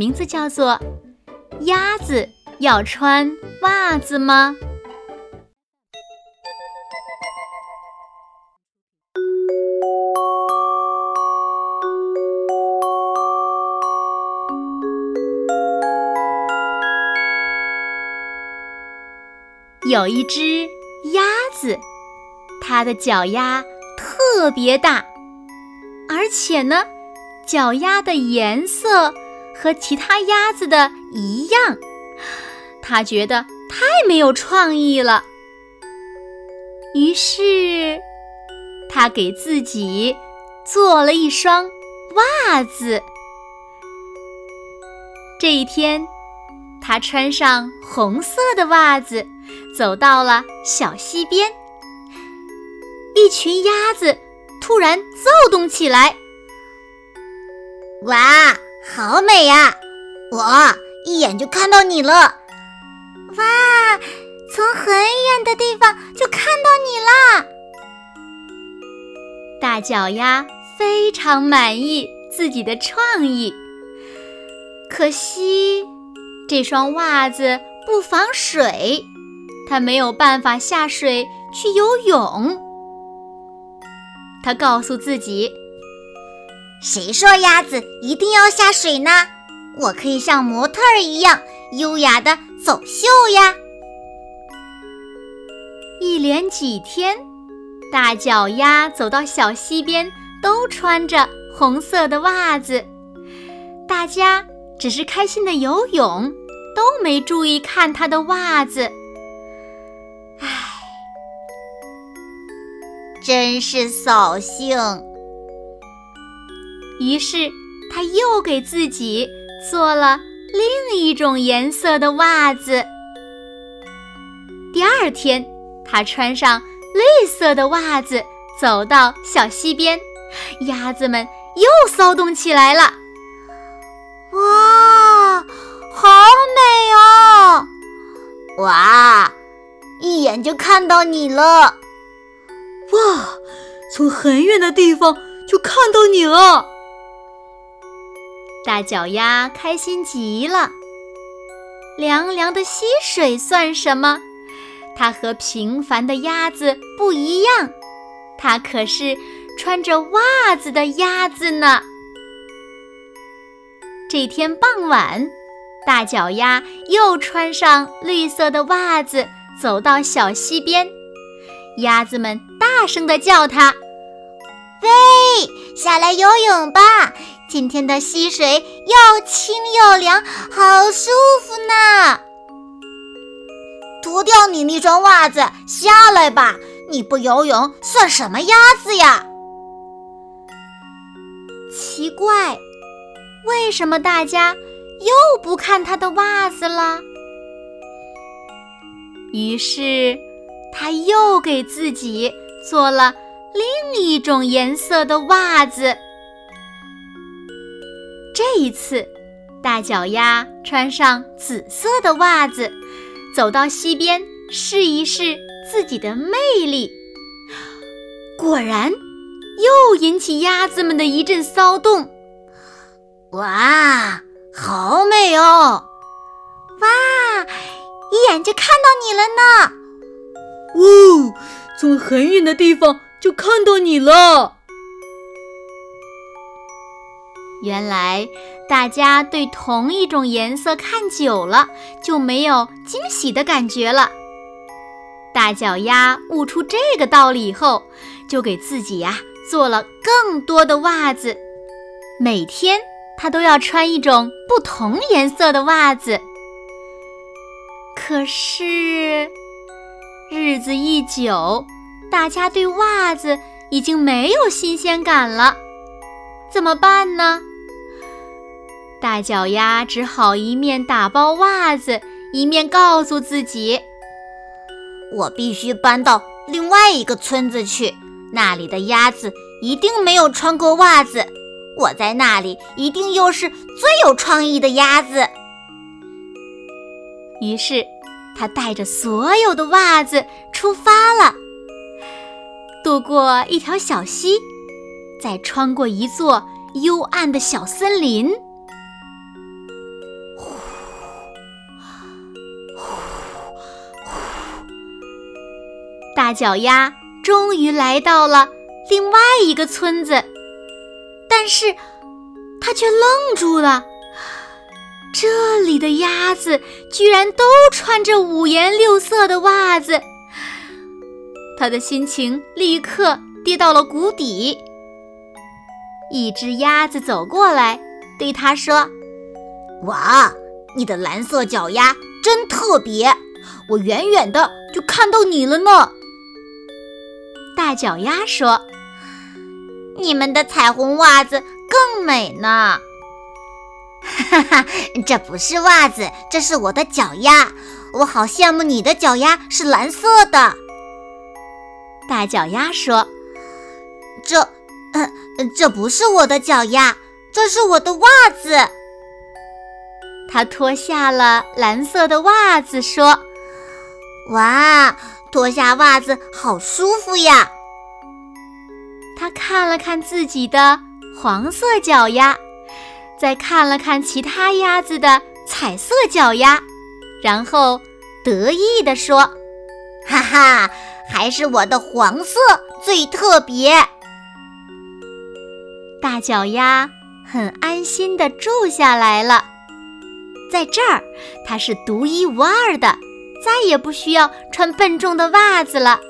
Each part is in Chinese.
名字叫做《鸭子要穿袜子吗》。有一只鸭子，它的脚丫特别大，而且呢。脚丫的颜色和其他鸭子的一样，他觉得太没有创意了。于是，他给自己做了一双袜子。这一天，他穿上红色的袜子，走到了小溪边。一群鸭子突然躁动起来。哇，好美呀！我一眼就看到你了。哇，从很远的地方就看到你啦！大脚丫非常满意自己的创意，可惜这双袜子不防水，它没有办法下水去游泳。他告诉自己。谁说鸭子一定要下水呢？我可以像模特儿一样优雅的走秀呀！一连几天，大脚丫走到小溪边，都穿着红色的袜子。大家只是开心的游泳，都没注意看他的袜子。唉，真是扫兴。于是，他又给自己做了另一种颜色的袜子。第二天，他穿上绿色的袜子，走到小溪边，鸭子们又骚动起来了。哇，好美哦！哇，一眼就看到你了！哇，从很远的地方就看到你了！大脚丫开心极了。凉凉的溪水算什么？它和平凡的鸭子不一样，它可是穿着袜子的鸭子呢。这天傍晚，大脚丫又穿上绿色的袜子，走到小溪边。鸭子们大声地叫它：“喂，下来游泳吧！”今天的溪水又清又凉，好舒服呢。脱掉你那双袜子，下来吧！你不游泳算什么鸭子呀？奇怪，为什么大家又不看他的袜子了？于是，他又给自己做了另一种颜色的袜子。这一次，大脚丫穿上紫色的袜子，走到溪边试一试自己的魅力。果然，又引起鸭子们的一阵骚动。哇，好美哦！哇，一眼就看到你了呢！哦，从很远的地方就看到你了。原来大家对同一种颜色看久了就没有惊喜的感觉了。大脚丫悟出这个道理以后，就给自己呀做了更多的袜子。每天他都要穿一种不同颜色的袜子。可是日子一久，大家对袜子已经没有新鲜感了。怎么办呢？大脚丫只好一面打包袜子，一面告诉自己：“我必须搬到另外一个村子去，那里的鸭子一定没有穿过袜子。我在那里一定又是最有创意的鸭子。”于是，他带着所有的袜子出发了，渡过一条小溪，再穿过一座幽暗的小森林。大脚丫终于来到了另外一个村子，但是他却愣住了。这里的鸭子居然都穿着五颜六色的袜子，他的心情立刻跌到了谷底。一只鸭子走过来，对他说：“哇，你的蓝色脚丫真特别，我远远的就看到你了呢。”大脚丫说：“你们的彩虹袜子更美呢。”哈哈，这不是袜子，这是我的脚丫。我好羡慕你的脚丫是蓝色的。大脚丫说：“这，呃，这不是我的脚丫，这是我的袜子。”他脱下了蓝色的袜子，说：“哇，脱下袜子好舒服呀！”他看了看自己的黄色脚丫。再看了看其他鸭子的彩色脚丫，然后得意地说：“哈哈，还是我的黄色最特别。”大脚丫很安心地住下来了，在这儿它是独一无二的，再也不需要穿笨重的袜子了。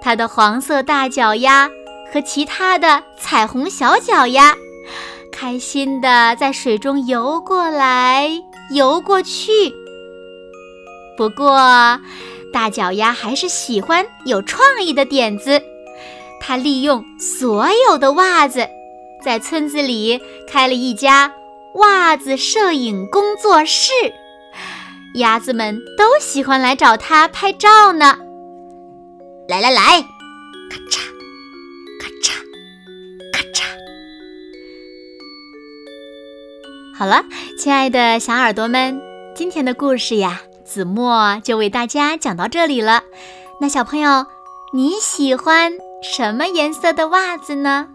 它的黄色大脚丫和其他的彩虹小脚丫。开心的在水中游过来游过去。不过，大脚丫还是喜欢有创意的点子。他利用所有的袜子，在村子里开了一家袜子摄影工作室。鸭子们都喜欢来找它拍照呢。来来来，咔嚓咔嚓，咔嚓。好了，亲爱的小耳朵们，今天的故事呀，子墨就为大家讲到这里了。那小朋友，你喜欢什么颜色的袜子呢？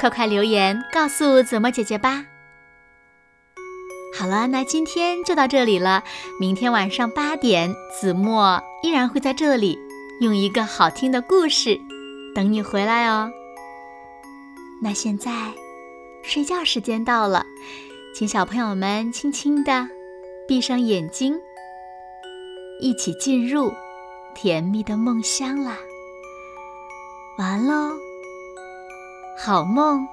快快留言告诉子墨姐姐吧。好了，那今天就到这里了。明天晚上八点，子墨依然会在这里，用一个好听的故事等你回来哦。那现在。睡觉时间到了，请小朋友们轻轻地闭上眼睛，一起进入甜蜜的梦乡啦！完喽，好梦。